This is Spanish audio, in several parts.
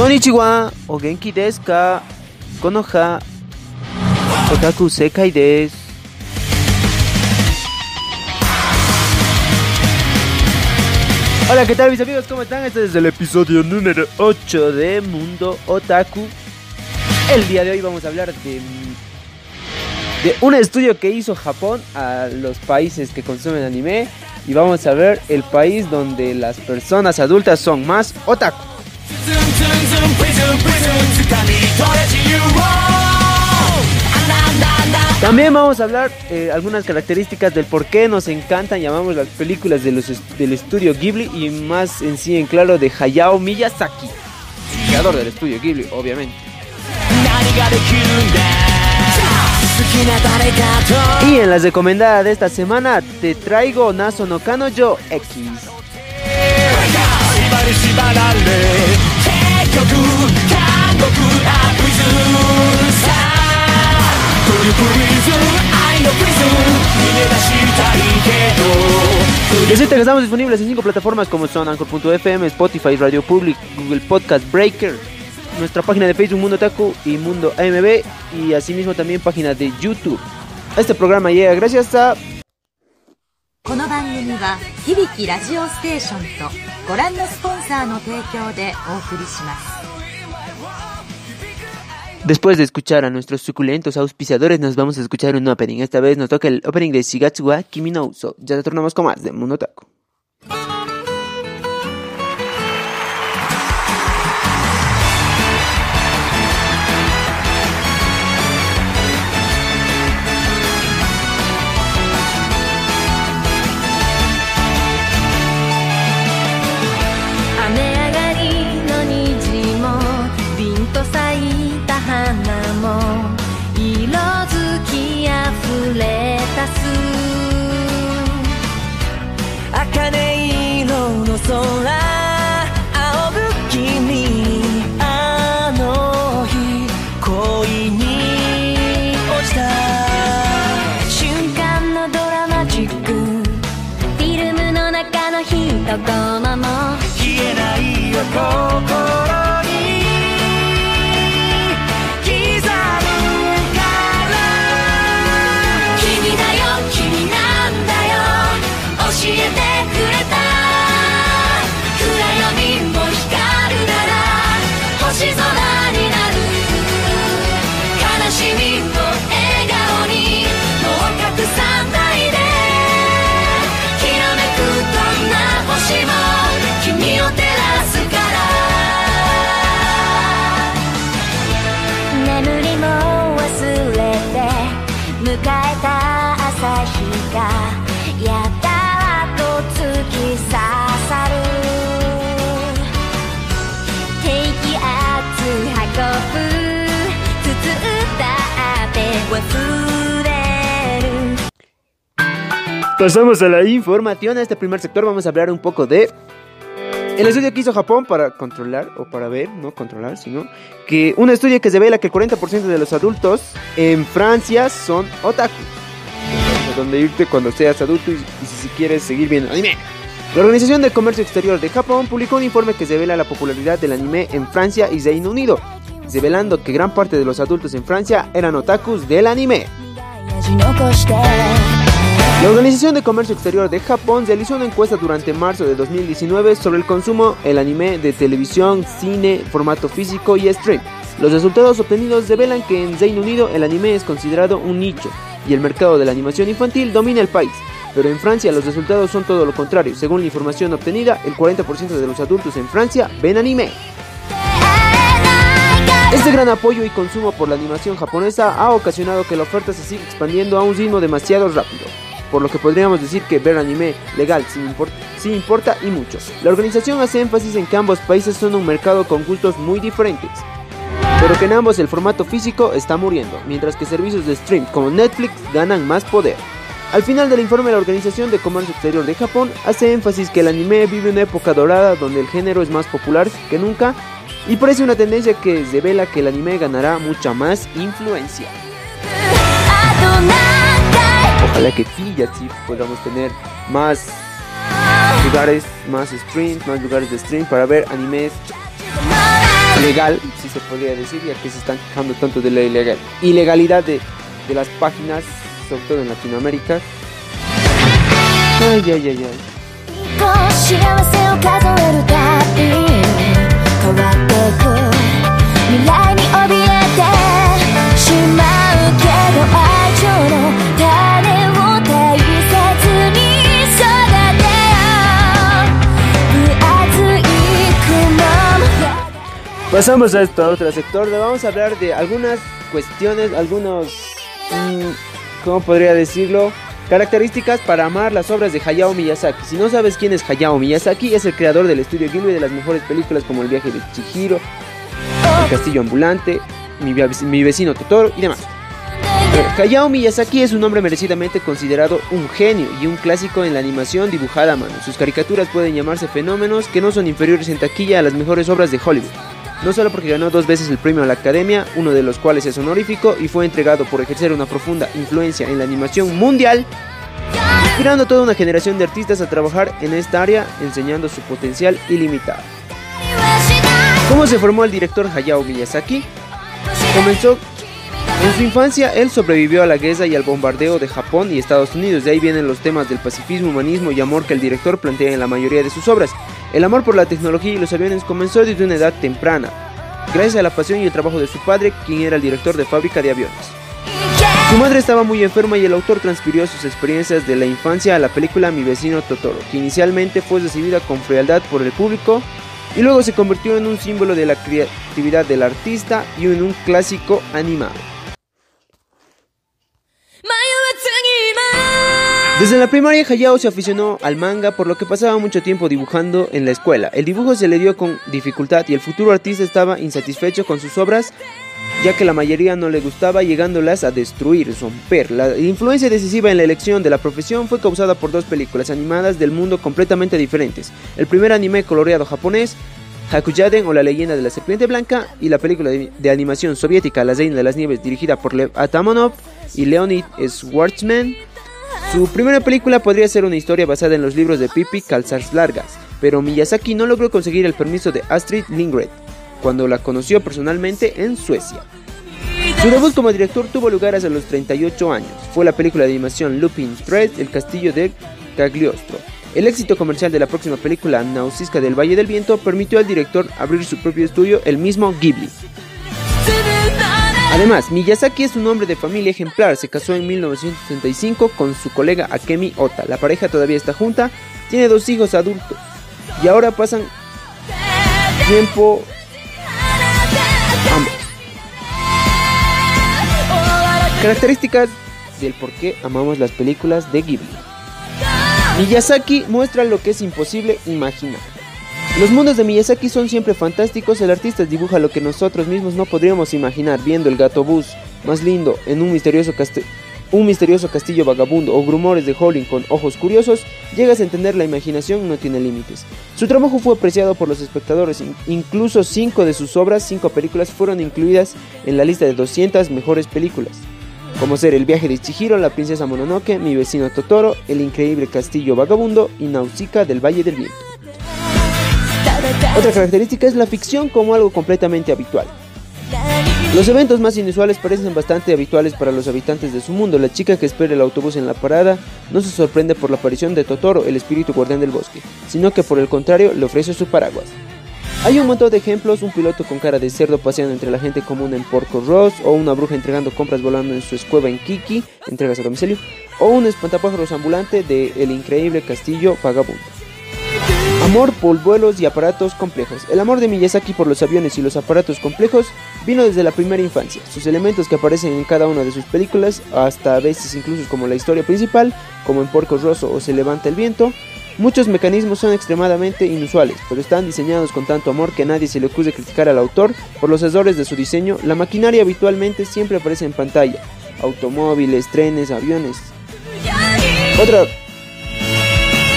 Konnichiwa o Genki Konoha Otaku Sekai desu Hola, ¿qué tal mis amigos? ¿Cómo están? Este es el episodio número 8 de Mundo Otaku. El día de hoy vamos a hablar de un estudio que hizo Japón a los países que consumen anime y vamos a ver el país donde las personas adultas son más otaku. También vamos a hablar eh, algunas características del por qué nos encantan, llamamos las películas de los del estudio Ghibli y más en sí en claro de Hayao Miyazaki, creador del estudio Ghibli, obviamente. Y en las recomendadas de esta semana te traigo Naso no Kanojo X. Decirte que estamos disponibles en cinco plataformas como son Anchor.fm, Spotify, Radio Public, Google Podcast Breaker, nuestra página de Facebook Mundo Taku y Mundo AMB y asimismo también página de YouTube. Este programa llega gracias a この番組は響きラジオステーションとご覧のスポンサーの提供でお送りします Después de escuchar a nuestros suculentos auspiciadores, nos vamos a escuchar un opening. Esta vez nos toca el opening de Shigatsu wa Kimi no Uso. Ya retornamos con más de Mundo Taco. 中の一コマも。消えないよ心。迎えた朝日がやたらと突き刺さる低気圧運ぶ包ったって忘れる Pasamos a la información. A este primer sector vamos a hablar un poco de el estudio que hizo Japón para controlar, o para ver, no controlar, sino que un estudio que revela que el 40% de los adultos en Francia son otaku. Donde irte cuando seas adulto y si quieres seguir viendo anime. La Organización de Comercio Exterior de Japón publicó un informe que revela la popularidad del anime en Francia y Reino Unido, revelando que gran parte de los adultos en Francia eran otakus del anime. La Organización de Comercio Exterior de Japón realizó una encuesta durante marzo de 2019 sobre el consumo el anime de televisión, cine, formato físico y stream. Los resultados obtenidos revelan que en Reino Unido el anime es considerado un nicho y el mercado de la animación infantil domina el país. Pero en Francia los resultados son todo lo contrario. Según la información obtenida, el 40% de los adultos en Francia ven anime. Este gran apoyo y consumo por la animación japonesa ha ocasionado que la oferta se siga expandiendo a un ritmo demasiado rápido por lo que podríamos decir que ver anime legal sí, impor- sí importa y mucho. La organización hace énfasis en que ambos países son un mercado con gustos muy diferentes, pero que en ambos el formato físico está muriendo, mientras que servicios de stream como Netflix ganan más poder. Al final del informe, la Organización de Comercio Exterior de Japón hace énfasis que el anime vive una época dorada donde el género es más popular que nunca y parece una tendencia que revela que el anime ganará mucha más influencia. Ojalá que sí, y así podamos tener más lugares, más streams, más lugares de stream para ver animes legal, si se podría decir, ya que se están quejando tanto de la ilegal, ilegalidad de, de las páginas, sobre todo en Latinoamérica. Ay, ay, ay, ay. Pasamos a este otro sector, donde vamos a hablar de algunas cuestiones, algunos, mm, ¿cómo podría decirlo? Características para amar las obras de Hayao Miyazaki. Si no sabes quién es Hayao Miyazaki, es el creador del estudio Ghibli de las mejores películas como El viaje de Chihiro, El castillo ambulante, Mi, vecino Totoro y demás. Eh, Hayao Miyazaki es un hombre merecidamente considerado un genio y un clásico en la animación dibujada a mano. Sus caricaturas pueden llamarse fenómenos que no son inferiores en taquilla a las mejores obras de Hollywood. No solo porque ganó dos veces el premio a la Academia, uno de los cuales es honorífico y fue entregado por ejercer una profunda influencia en la animación mundial, inspirando a toda una generación de artistas a trabajar en esta área, enseñando su potencial ilimitado. ¿Cómo se formó el director Hayao Miyazaki? Comenzó en su infancia, él sobrevivió a la guerra y al bombardeo de Japón y Estados Unidos. De ahí vienen los temas del pacifismo, humanismo y amor que el director plantea en la mayoría de sus obras. El amor por la tecnología y los aviones comenzó desde una edad temprana, gracias a la pasión y el trabajo de su padre, quien era el director de fábrica de aviones. Su madre estaba muy enferma y el autor transfirió sus experiencias de la infancia a la película Mi vecino Totoro, que inicialmente fue recibida con frialdad por el público y luego se convirtió en un símbolo de la creatividad del artista y en un clásico animado. Desde la primaria Hayao se aficionó al manga por lo que pasaba mucho tiempo dibujando en la escuela. El dibujo se le dio con dificultad y el futuro artista estaba insatisfecho con sus obras ya que la mayoría no le gustaba llegándolas a destruir, romper. La influencia decisiva en la elección de la profesión fue causada por dos películas animadas del mundo completamente diferentes. El primer anime coloreado japonés, Hakuyaden o la leyenda de la serpiente blanca, y la película de, de animación soviética La reina de las nieves dirigida por Lev Atamanov y Leonid Schwartzman. Su primera película podría ser una historia basada en los libros de Pippi Calzas Largas, pero Miyazaki no logró conseguir el permiso de Astrid Lindgren cuando la conoció personalmente en Suecia. Su debut como director tuvo lugar hace los 38 años. Fue la película de animación Lupin Thread, El castillo de Cagliostro. El éxito comercial de la próxima película, Nausicaa del Valle del Viento, permitió al director abrir su propio estudio, el mismo Ghibli. Además, Miyazaki es un hombre de familia ejemplar. Se casó en 1965 con su colega Akemi Ota. La pareja todavía está junta, tiene dos hijos adultos y ahora pasan tiempo ambos. Características del por qué amamos las películas de Ghibli. Miyazaki muestra lo que es imposible imaginar. Los mundos de Miyazaki son siempre fantásticos, el artista dibuja lo que nosotros mismos no podríamos imaginar, viendo el gato bus más lindo en un misterioso, castillo vagabundo o grumores de Howling con ojos curiosos, llegas a entender la imaginación no tiene límites. Su trabajo fue apreciado por los espectadores, in- incluso cinco de sus obras, cinco películas, fueron incluidas en la lista de 200 mejores películas como ser El viaje de Chihiro, La princesa Mononoke, Mi vecino Totoro, El increíble castillo vagabundo y Nausicaa del Valle del Viento. Otra característica es la ficción como algo completamente habitual. Los eventos más inusuales parecen bastante habituales para los habitantes de su mundo. La chica que espera el autobús en la parada no se sorprende por la aparición de Totoro, el espíritu guardián del bosque, sino que por el contrario le ofrece su paraguas. Hay un montón de ejemplos, un piloto con cara de cerdo paseando entre la gente común en Porco Ross, o una bruja entregando compras volando en su escueva en Kiki, entregas a domicilio, o un espantapájaros ambulante de El increíble castillo vagabundo. Amor por vuelos y aparatos complejos. El amor de Miyazaki por los aviones y los aparatos complejos vino desde la primera infancia. Sus elementos que aparecen en cada una de sus películas, hasta a veces incluso como la historia principal, como en Porco Rosso o Se levanta el viento, Muchos mecanismos son extremadamente inusuales, pero están diseñados con tanto amor que nadie se le ocurre criticar al autor por los errores de su diseño. La maquinaria habitualmente siempre aparece en pantalla. Automóviles, trenes, aviones. Otra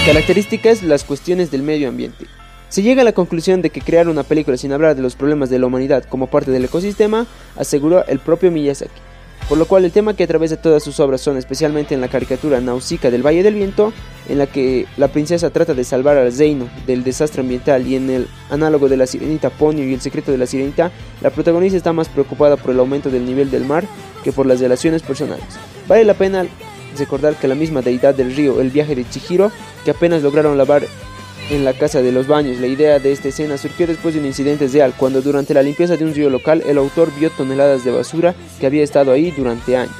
característica es las cuestiones del medio ambiente. Se llega a la conclusión de que crear una película sin hablar de los problemas de la humanidad como parte del ecosistema aseguró el propio Miyazaki. Por lo cual el tema que atraviesa todas sus obras son, especialmente en la caricatura Nausicaa del Valle del Viento, en la que la princesa trata de salvar al Zeino del desastre ambiental y en el análogo de la sirenita Ponyo y el secreto de la sirenita, la protagonista está más preocupada por el aumento del nivel del mar que por las relaciones personales. Vale la pena recordar que la misma deidad del río, el viaje de Chihiro, que apenas lograron lavar en la casa de los baños. La idea de esta escena surgió después de un incidente real, cuando durante la limpieza de un río local el autor vio toneladas de basura que había estado ahí durante años.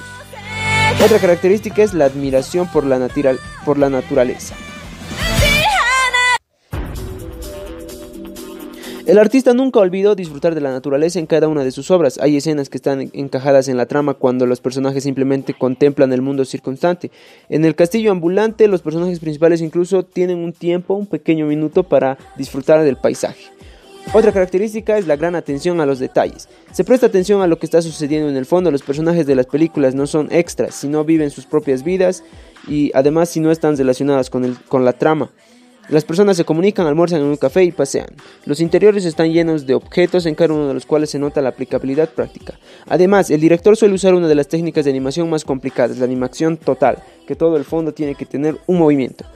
Otra característica es la admiración por la, por la naturaleza. El artista nunca olvidó disfrutar de la naturaleza en cada una de sus obras. Hay escenas que están encajadas en la trama cuando los personajes simplemente contemplan el mundo circunstante. En el castillo ambulante, los personajes principales incluso tienen un tiempo, un pequeño minuto para disfrutar del paisaje. Otra característica es la gran atención a los detalles. Se presta atención a lo que está sucediendo en el fondo. Los personajes de las películas no son extras, sino viven sus propias vidas y además si no están relacionadas con, el, con la trama. Las personas se comunican, almuerzan en un café y pasean. Los interiores están llenos de objetos en cada uno de los cuales se nota la aplicabilidad práctica. Además, el director suele usar una de las técnicas de animación más complicadas, la animación total, que todo el fondo tiene que tener un movimiento.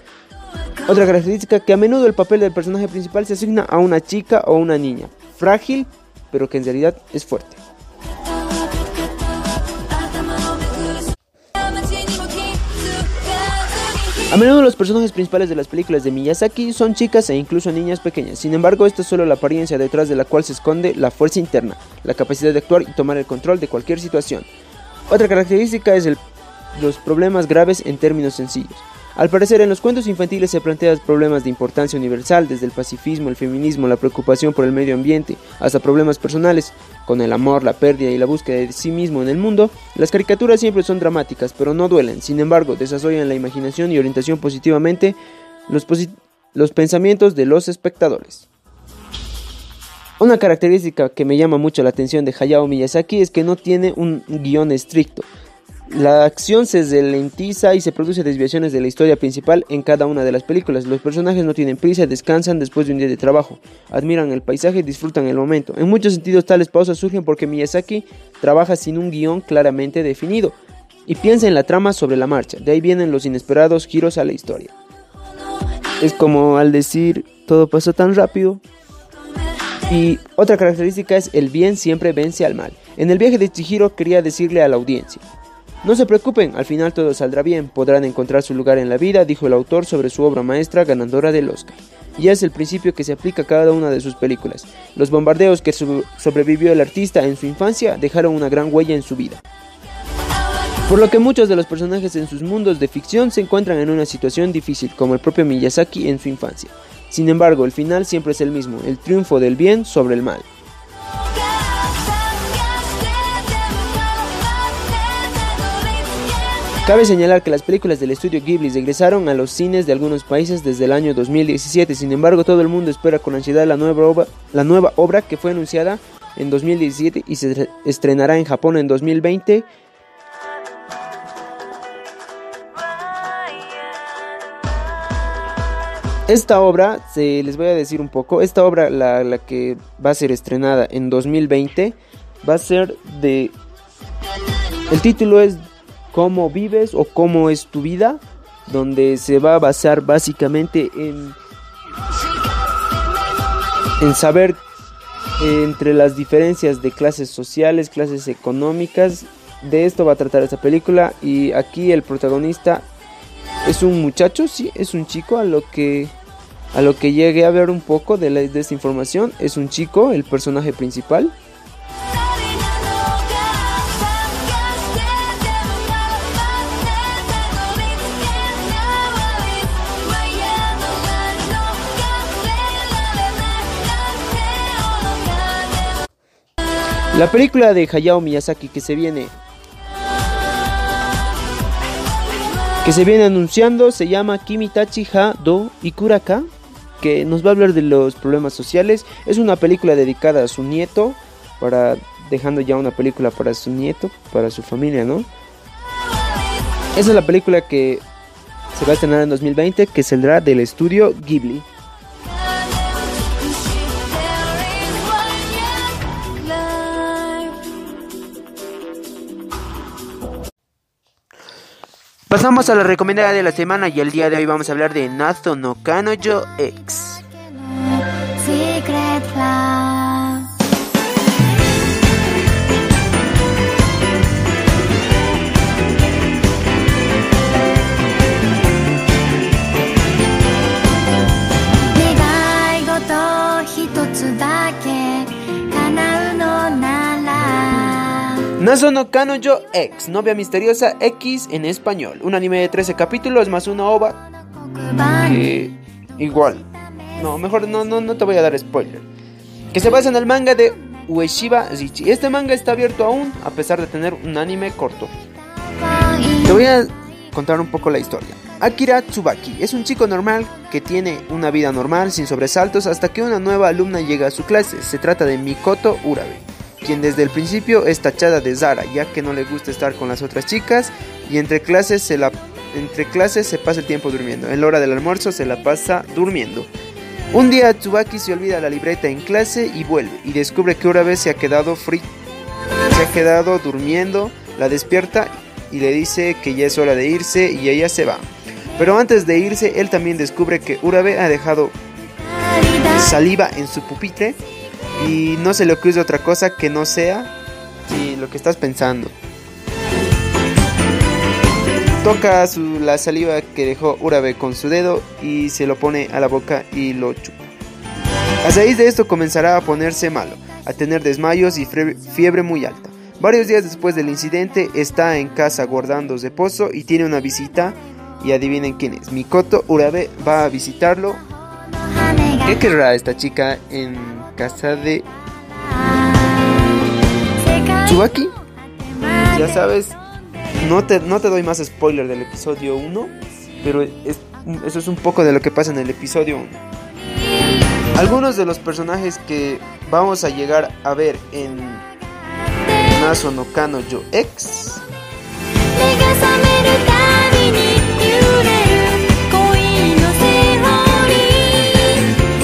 Otra característica que a menudo el papel del personaje principal se asigna a una chica o una niña, frágil, pero que en realidad es fuerte. A menudo los personajes principales de las películas de Miyazaki son chicas e incluso niñas pequeñas. Sin embargo, esta es solo la apariencia detrás de la cual se esconde la fuerza interna, la capacidad de actuar y tomar el control de cualquier situación. Otra característica es los problemas graves en términos sencillos. Al parecer, en los cuentos infantiles se plantean problemas de importancia universal, desde el pacifismo, el feminismo, la preocupación por el medio ambiente, hasta problemas personales, con el amor, la pérdida y la búsqueda de sí mismo en el mundo. Las caricaturas siempre son dramáticas, pero no duelen. Sin embargo, desarrollan la imaginación y orientación positivamente los, los pensamientos de los espectadores. Una característica que me llama mucho la atención de Hayao Miyazaki es que no tiene un guion estricto. La acción se ralentiza y se produce desviaciones de la historia principal en cada una de las películas. Los personajes no tienen prisa, descansan después de un día de trabajo, admiran el paisaje y disfrutan el momento. En muchos sentidos tales pausas surgen porque Miyazaki trabaja sin un guion claramente definido y piensa en la trama sobre la marcha. De ahí vienen los inesperados giros a la historia. Es como al decir todo pasó tan rápido. Y otra característica es el bien siempre vence al mal. En el viaje de Chihiro quería decirle a la audiencia, no se preocupen, al final todo saldrá bien, podrán encontrar su lugar en la vida, dijo el autor sobre su obra maestra ganadora del Oscar. Y es el principio que se aplica a cada una de sus películas. Los bombardeos que sobrevivió el artista en su infancia dejaron una gran huella en su vida. Por lo que muchos de los personajes en sus mundos de ficción se encuentran en una situación difícil, como el propio Miyazaki en su infancia. Sin embargo, el final siempre es el mismo, el triunfo del bien sobre el mal. Cabe señalar que las películas del estudio Ghibli regresaron a los cines de algunos países desde el año 2017, sin embargo todo el mundo espera con ansiedad la nueva obra, la nueva obra que fue anunciada en 2017 y se estrenará en Japón en 2020. Esta obra, se, les voy a decir un poco, esta obra, la, la que va a ser estrenada en 2020, va a ser de... El título es cómo vives o cómo es tu vida, donde se va a basar básicamente en, en saber entre las diferencias de clases sociales, clases económicas. De esto va a tratar esta película y aquí el protagonista es un muchacho, sí, es un chico a lo que a lo que llegué a ver un poco de, de esta información, es un chico, el personaje principal. La película de Hayao Miyazaki que se viene que se viene anunciando se llama Kimitachi Ha Do Ikuraka, que nos va a hablar de los problemas sociales. Es una película dedicada a su nieto, para dejando ya una película para su nieto, para su familia, ¿no? Esa es la película que se va a estrenar en 2020, que saldrá del estudio Ghibli. Pasamos a la recomendada de la semana y el día de hoy vamos a hablar de Nazo no Kanojo X. Nazo no Kanojo X, novia misteriosa X en español. Un anime de 13 capítulos más una ova 黒板 que igual. No, mejor no, no, no te voy a dar spoiler. Que se basa en el manga de Ueshiba Zichi. Este manga está abierto aún a pesar de tener un anime corto. Te voy a contar un poco la historia. Akira Tsubaki es un chico normal que tiene una vida normal sin sobresaltos hasta que una nueva alumna llega a su clase. Se trata de Mikoto Urabe, quien desde el principio es tachada de Zara ya que no le gusta estar con las otras chicas y entre clases se la entre clases se pasa el tiempo durmiendo. En la hora del almuerzo se la pasa durmiendo. Un día Tsubaki se olvida la libreta en clase y vuelve y descubre que Urabe se ha quedado free se ha quedado durmiendo, la despierta y le dice que ya es hora de irse y ella se va. Pero antes de irse, él también descubre que Urabe ha dejado saliva en su pupitre y no se le ocurre otra cosa que no sea lo que estás pensando. Toca su- la saliva que dejó Urabe con su dedo y se lo pone a la boca y lo chupa. A raíz de esto comenzará a ponerse malo, a tener desmayos y fiebre muy alta. Varios días después del incidente está en casa guardando reposo y tiene una visita y adivinen quién es. Mikoto Urabe va a visitarlo. ¿Qué querrá esta chica en casa de Tsubaki. Ya sabes, no te, no te doy más spoiler del episodio 1, pero eso es un poco de lo que pasa en el episodio 1. Algunos de los personajes que vamos a llegar a ver en Naso no Kano Yo X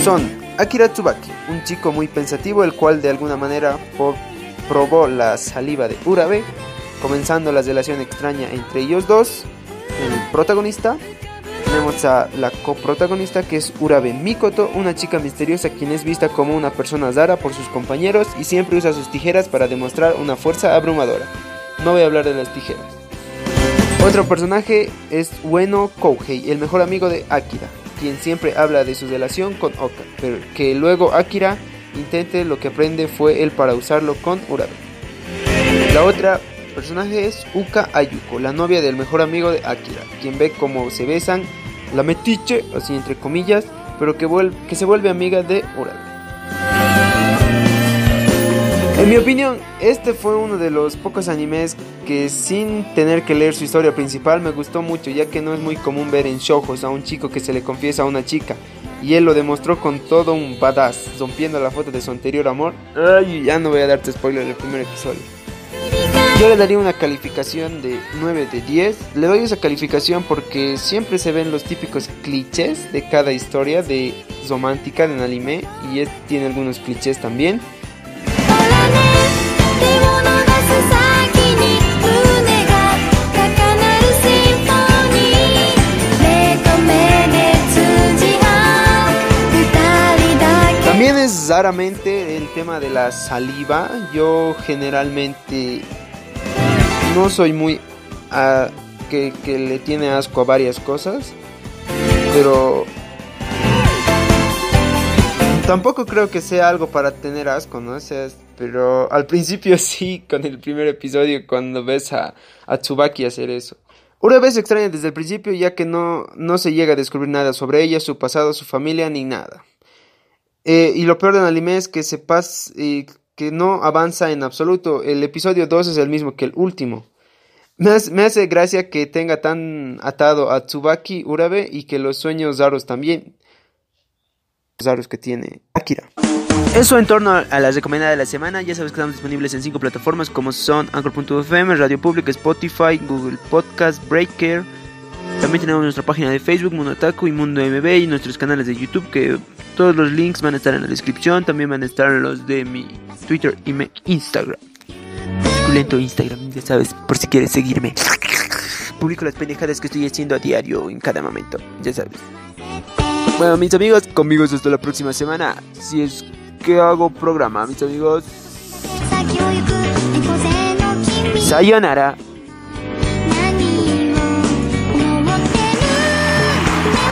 son Akira Tsubaki, un chico muy pensativo el cual de alguna manera probó la saliva de Urabe, comenzando la relación extraña entre ellos dos. El protagonista tenemos a la coprotagonista que es Urabe Mikoto, una chica misteriosa quien es vista como una persona rara por sus compañeros y siempre usa sus tijeras para demostrar una fuerza abrumadora. No voy a hablar de las tijeras. Otro personaje es Ueno Kouhei, el mejor amigo de Akira, quien siempre habla de su relación con Oka, pero que luego Akira intente lo que aprende fue él para usarlo con Urabe. La otra personaje es Uka Ayuko, la novia del mejor amigo de Akira, quien ve cómo se besan, la metiche, así entre comillas, pero que, que se vuelve amiga de Urabe. En mi opinión, este fue uno de los pocos animes que sin tener que leer su historia principal me gustó mucho, ya que no es muy común ver en shoujos a un chico que se le confiesa a una chica. Y él lo demostró con todo un badass, rompiendo la foto de su anterior amor. Ay, ya no voy a darte spoiler del primer episodio. Yo le daría una calificación de 9 de 10. Le doy esa calificación porque siempre se ven los típicos clichés de cada historia de romántica en anime y este tiene algunos clichés también. También es raramente el tema de la saliva. Yo generalmente no soy muy ah, que, que le tiene asco a varias cosas, pero tampoco creo que sea algo para tener asco, ¿no? O sea, pero al principio sí, con el primer episodio, cuando ves a, a Tsubaki hacer eso. Una vez extraña desde el principio, ya que no, no se llega a descubrir nada sobre ella, su pasado, su familia, ni nada. Eh, y lo peor del anime es que se pasa, que no avanza en absoluto. El episodio 2 es el mismo que el último. Me hace, me hace gracia que tenga tan atado a Tsubaki Urabe y que los sueños raros también. Raros que tiene Akira. Eso en torno a la recomendada de la semana. Ya sabes que estamos disponibles en cinco plataformas como son Anchor.fm, Radio Pública, Spotify, Google Podcast, Breaker. También tenemos nuestra página de Facebook, Mundo Otaku y Mundo MB y nuestros canales de YouTube que todos los links van a estar en la descripción. También van a estar los de mi Twitter y mi Instagram. Suculento Instagram, ya sabes, por si quieres seguirme. publico las pendejadas que estoy haciendo a diario en cada momento, ya sabes. Bueno, mis amigos, conmigo hasta la próxima semana. Si es que hago programa, mis amigos. Sayonara.